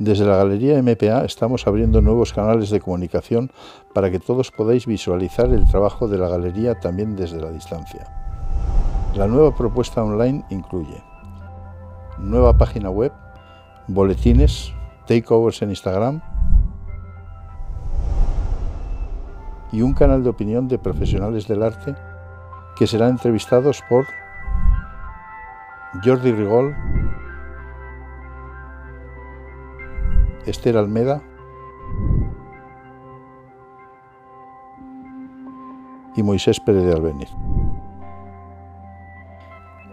Desde la Galería MPA estamos abriendo nuevos canales de comunicación para que todos podáis visualizar el trabajo de la galería también desde la distancia. La nueva propuesta online incluye nueva página web, boletines, takeovers en Instagram y un canal de opinión de profesionales del arte que serán entrevistados por Jordi Rigol, Esther Almeda y Moisés Pérez de Albeniz.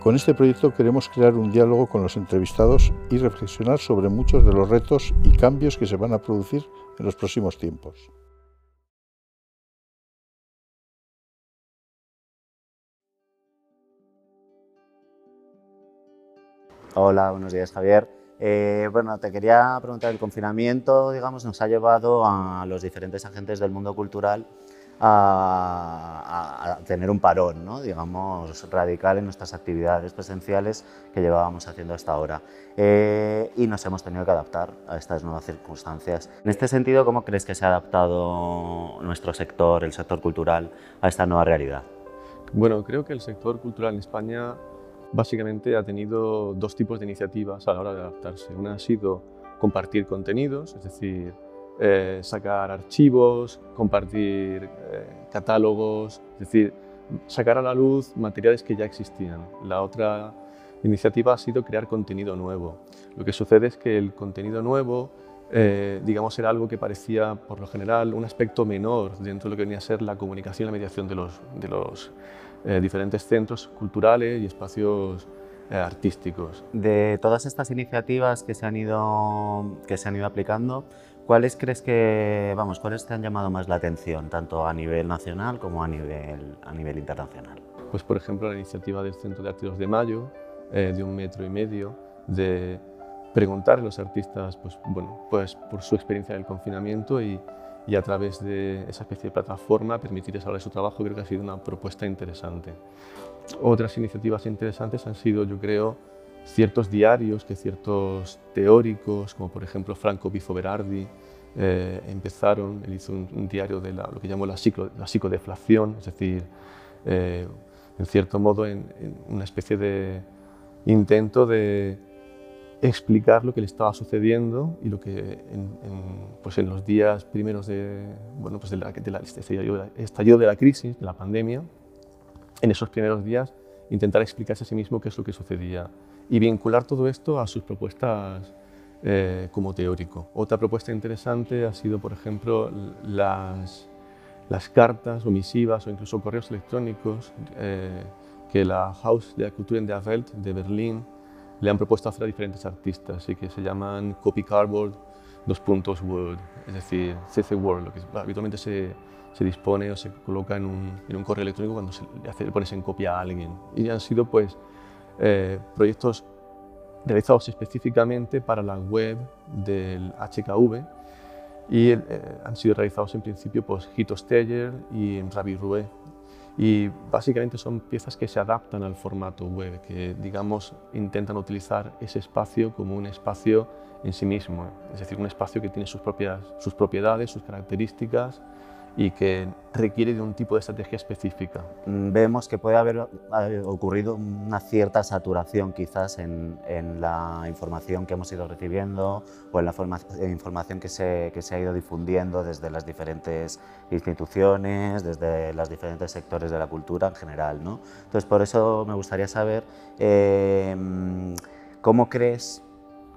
Con este proyecto queremos crear un diálogo con los entrevistados y reflexionar sobre muchos de los retos y cambios que se van a producir en los próximos tiempos. Hola, buenos días Javier. Eh, bueno, te quería preguntar, el confinamiento, digamos, nos ha llevado a los diferentes agentes del mundo cultural a, tener un parón, ¿no? digamos, radical en nuestras actividades presenciales que llevábamos haciendo hasta ahora. Eh, y nos hemos tenido que adaptar a estas nuevas circunstancias. En este sentido, ¿cómo crees que se ha adaptado nuestro sector, el sector cultural, a esta nueva realidad? Bueno, creo que el sector cultural en España básicamente ha tenido dos tipos de iniciativas a la hora de adaptarse. Una ha sido compartir contenidos, es decir, eh, sacar archivos, compartir eh, catálogos, es decir, sacar a la luz materiales que ya existían. La otra iniciativa ha sido crear contenido nuevo. Lo que sucede es que el contenido nuevo, eh, digamos, era algo que parecía, por lo general, un aspecto menor dentro de lo que venía a ser la comunicación y la mediación de los, de los diferentes centros culturales y espacios artísticos. De todas estas iniciativas que se han ido, que se han ido aplicando, ¿Cuáles crees que, vamos, cuáles te han llamado más la atención, tanto a nivel nacional como a nivel, a nivel internacional? Pues, por ejemplo, la iniciativa del Centro de Arte de Mayo, eh, de un metro y medio, de preguntar a los artistas pues, bueno, pues, por su experiencia en el confinamiento y, y a través de esa especie de plataforma permitirles hablar de su trabajo, creo que ha sido una propuesta interesante. Otras iniciativas interesantes han sido, yo creo, ciertos diarios que ciertos teóricos, como por ejemplo Franco Bifo Berardi, eh, empezaron, él hizo un, diario de lo que llamó la, la psicodeflación, es decir, eh, en cierto modo en, una especie de intento de explicar lo que le estaba sucediendo y lo que en, pues en los días primeros de, bueno, pues de de este estallido de la crisis, de la pandemia, en esos primeros días intentar explicarse a sí mismo qué es lo que sucedía y vincular todo esto a sus propuestas eh, como teórico. Otra propuesta interesante ha sido, por ejemplo, las, las cartas o misivas o incluso correos electrónicos eh, que la House de la Cultura en der Welt de Berlín le han propuesto hacer a diferentes artistas y que se llaman Copy Cardboard, dos puntos Word, es decir, CC Word, lo que habitualmente se, se dispone o se coloca en un, en un correo electrónico cuando se le, hace, le pones en copia a alguien. Y han sido pues eh, proyectos realizados específicamente para la web del HKV y eh, han sido realizados en principio por Hito Steyer y Ravi Roué. Y básicamente son piezas que se adaptan al formato web, que digamos intentan utilizar ese espacio como un espacio en sí mismo, es decir, un espacio que tiene sus, propias, sus propiedades, sus características, y que requiere de un tipo de estrategia específica. Mm, vemos que puede haber ocurrido una cierta saturación quizás en, en la información que hemos ido recibiendo o en la información que se, que se, ha ido difundiendo desde las diferentes instituciones, desde los diferentes sectores de la cultura en general. ¿no? Entonces, por eso me gustaría saber eh, cómo crees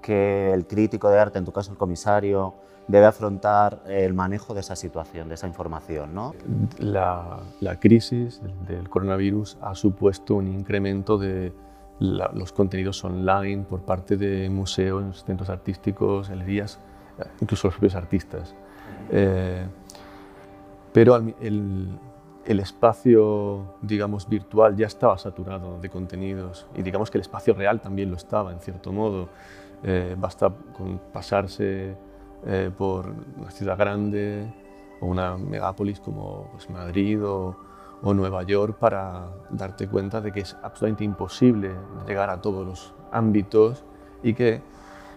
que el crítico de arte, en tu caso el comisario, debe afrontar el manejo de esa situación, de esa información. ¿no? La, la crisis del coronavirus ha supuesto un incremento de los contenidos online por parte de museos, centros artísticos, galerías, incluso los propios artistas. Eh, pero el, el espacio, digamos, virtual ya estaba saturado de contenidos y digamos que el espacio real también lo estaba, en cierto modo. Eh, basta con pasarse eh, por una ciudad grande o una megápolis como pues, Madrid o, Nueva York para darte cuenta de que es absolutamente imposible llegar a todos los ámbitos y que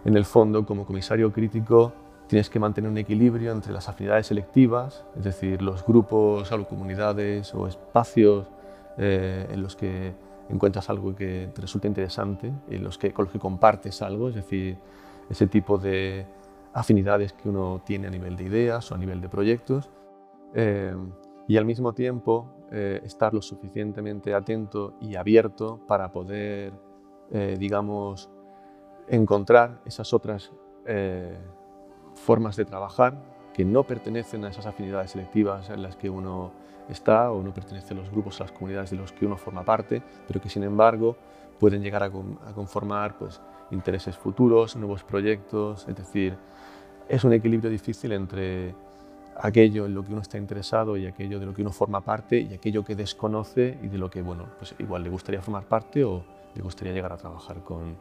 en el fondo, como comisario crítico, tienes que mantener un equilibrio entre las afinidades selectivas, es decir, los grupos o comunidades o espacios eh, en los que encuentras algo que te resulta interesante, en los que, con los que compartes algo, es decir, ese tipo de afinidades que uno tiene a nivel de ideas o a nivel de proyectos, eh, y al mismo tiempo eh, estar lo suficientemente atento y abierto para poder, digamos, encontrar esas otras formas de trabajar que no pertenecen a esas afinidades selectivas en las que uno está o no pertenece a los grupos, a las comunidades de los que uno forma parte, pero que sin embargo pueden llegar a, conformar pues, intereses futuros, nuevos proyectos, es decir, es un equilibrio difícil entre aquello en lo que uno está interesado y aquello de lo que uno forma parte y aquello que desconoce y de lo que, bueno, pues igual le gustaría formar parte o le gustaría llegar a trabajar con,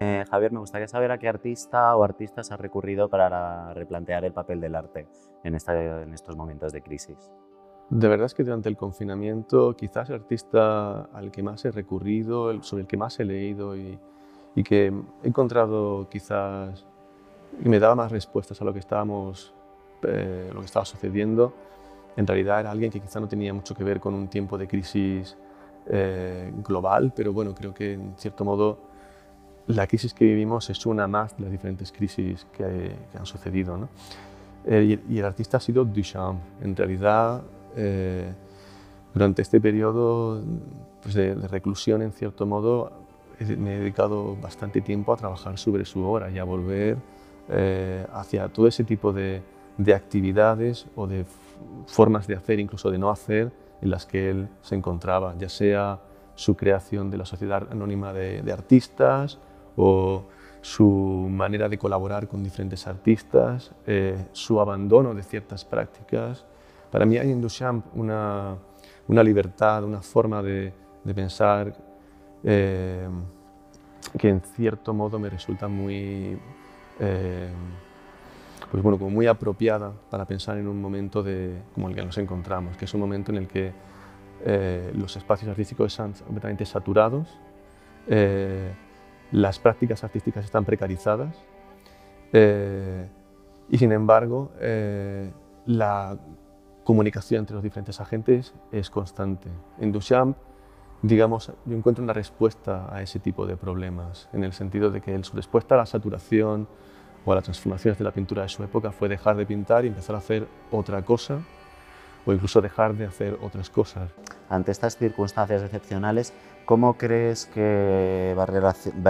eh, Javier, me gustaría saber a qué artista o artistas has recurrido para replantear el papel del arte en, en estos momentos de crisis. De verdad es que durante el confinamiento quizás el artista al que más he recurrido, sobre el que más he leído y, que he encontrado quizás y me daba más respuestas a lo que estábamos, eh, lo que estaba sucediendo, en realidad era alguien que quizá no tenía mucho que ver con un tiempo de crisis eh, global, pero bueno, creo que en cierto modo la crisis que vivimos es una más de las diferentes crisis que, han sucedido. ¿no? Eh, y, el artista ha sido Duchamp. En realidad, eh, durante este periodo pues, de, reclusión, en cierto modo, me he dedicado bastante tiempo a trabajar sobre su obra y a volver eh, hacia todo ese tipo de, de actividades o de formas de hacer, incluso de no hacer, en las que él se encontraba, ya sea su creación de la Sociedad Anónima de, Artistas, o su manera de colaborar con diferentes artistas, eh, su abandono de ciertas prácticas. Para mí hay en Duchamp una, una libertad, una forma de, de pensar eh, que en cierto modo me resulta muy, eh, pues bueno, como muy apropiada para pensar en un momento de, como el que nos encontramos, que es un momento en el que los espacios artísticos están completamente saturados, las prácticas artísticas están precarizadas eh, y sin embargo eh, la comunicación entre los diferentes agentes es constante. En Duchamp, digamos, yo encuentro una respuesta a ese tipo de problemas, en el sentido de que su respuesta a la saturación o a las transformaciones de la pintura de su época fue dejar de pintar y empezar a hacer otra cosa o incluso dejar de hacer otras cosas. Ante estas circunstancias excepcionales, ¿cómo crees que va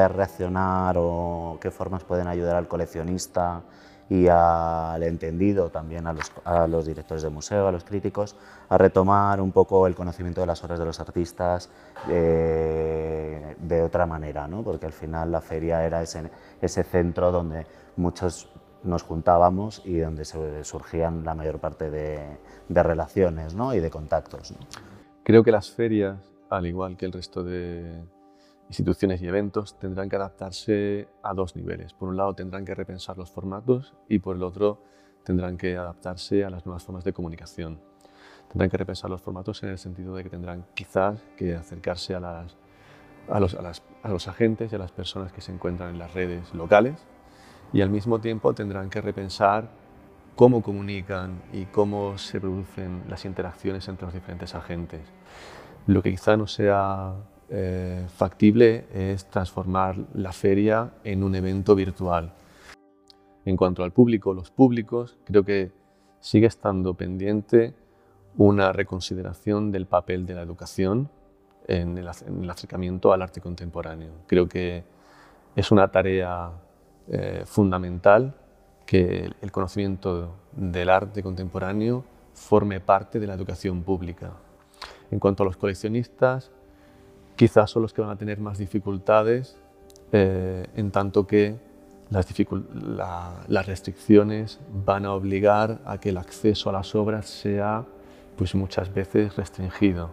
a reaccionar o qué formas pueden ayudar al coleccionista y al entendido, también a los, directores de museo, a los críticos, a retomar un poco el conocimiento de las obras de los artistas eh, de otra manera, ¿no? porque al final la feria era ese, ese centro donde muchos nos juntábamos y donde surgían la mayor parte de, relaciones ¿no? y de contactos. Creo que las ferias, al igual que el resto de instituciones y eventos, tendrán que adaptarse a dos niveles. Por un lado, tendrán que repensar los formatos y por el otro, tendrán que adaptarse a las nuevas formas de comunicación. Tendrán que repensar los formatos en el sentido de que tendrán quizás que acercarse a, las, a, los, a los agentes y a las personas que se encuentran en las redes locales y al mismo tiempo tendrán que repensar cómo comunican y cómo se producen las interacciones entre los diferentes agentes. Lo que quizá no sea eh, factible es transformar la feria en un evento virtual. En cuanto al público, los públicos, creo que sigue estando pendiente una reconsideración del papel de la educación en el, en el acercamiento al arte contemporáneo. Creo que es una tarea eh, fundamental que el conocimiento del arte contemporáneo forme parte de la educación pública. En cuanto a los coleccionistas, quizás son los que van a tener más dificultades, eh, en tanto que las, las, restricciones van a obligar a que el acceso a las obras sea pues, muchas veces restringido.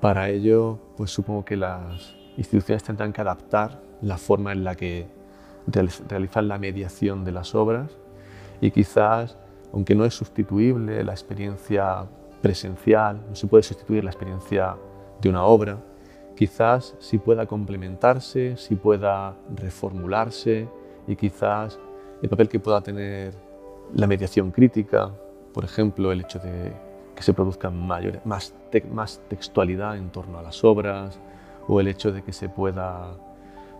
Para ello, pues, supongo que las instituciones tendrán que adaptar la forma en la que realizar la mediación de las obras y quizás, aunque no es sustituible la experiencia presencial, no se puede sustituir la experiencia de una obra, quizás sí pueda complementarse, sí pueda reformularse y quizás el papel que pueda tener la mediación crítica, por ejemplo, el hecho de que se produzca más, más textualidad en torno a las obras o el hecho de que se pueda,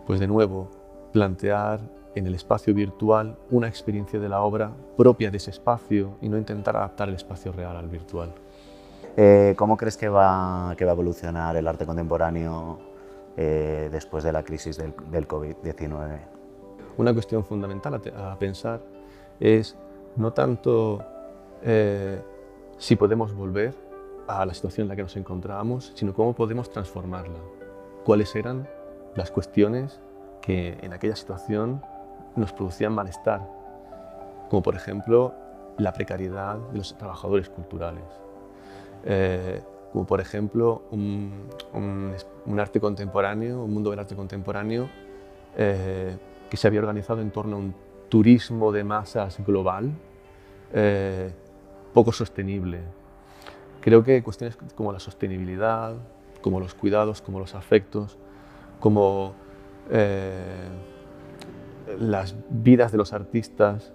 pues de nuevo, plantear en el espacio virtual una experiencia de la obra propia de ese espacio y no intentar adaptar el espacio real al virtual. Eh, ¿Cómo crees que va, que va a evolucionar el arte contemporáneo eh, después de la crisis del, del COVID-19? Una cuestión fundamental a, a, pensar es no tanto eh, si podemos volver a la situación en la que nos encontrábamos, sino cómo podemos transformarla. ¿Cuáles eran las cuestiones que en aquella situación nos producían malestar? Como por ejemplo la precariedad de los trabajadores culturales. Eh, como por ejemplo un, arte contemporáneo, un mundo del arte contemporáneo eh, que se había organizado en torno a un turismo de masas global, eh, poco sostenible. Creo que cuestiones como la sostenibilidad, como los cuidados, como los afectos, como las vidas de los artistas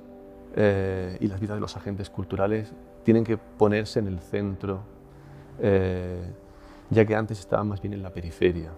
y las vidas de los agentes culturales tienen que ponerse en el centro eh, ya que antes estaban más bien en la periferia.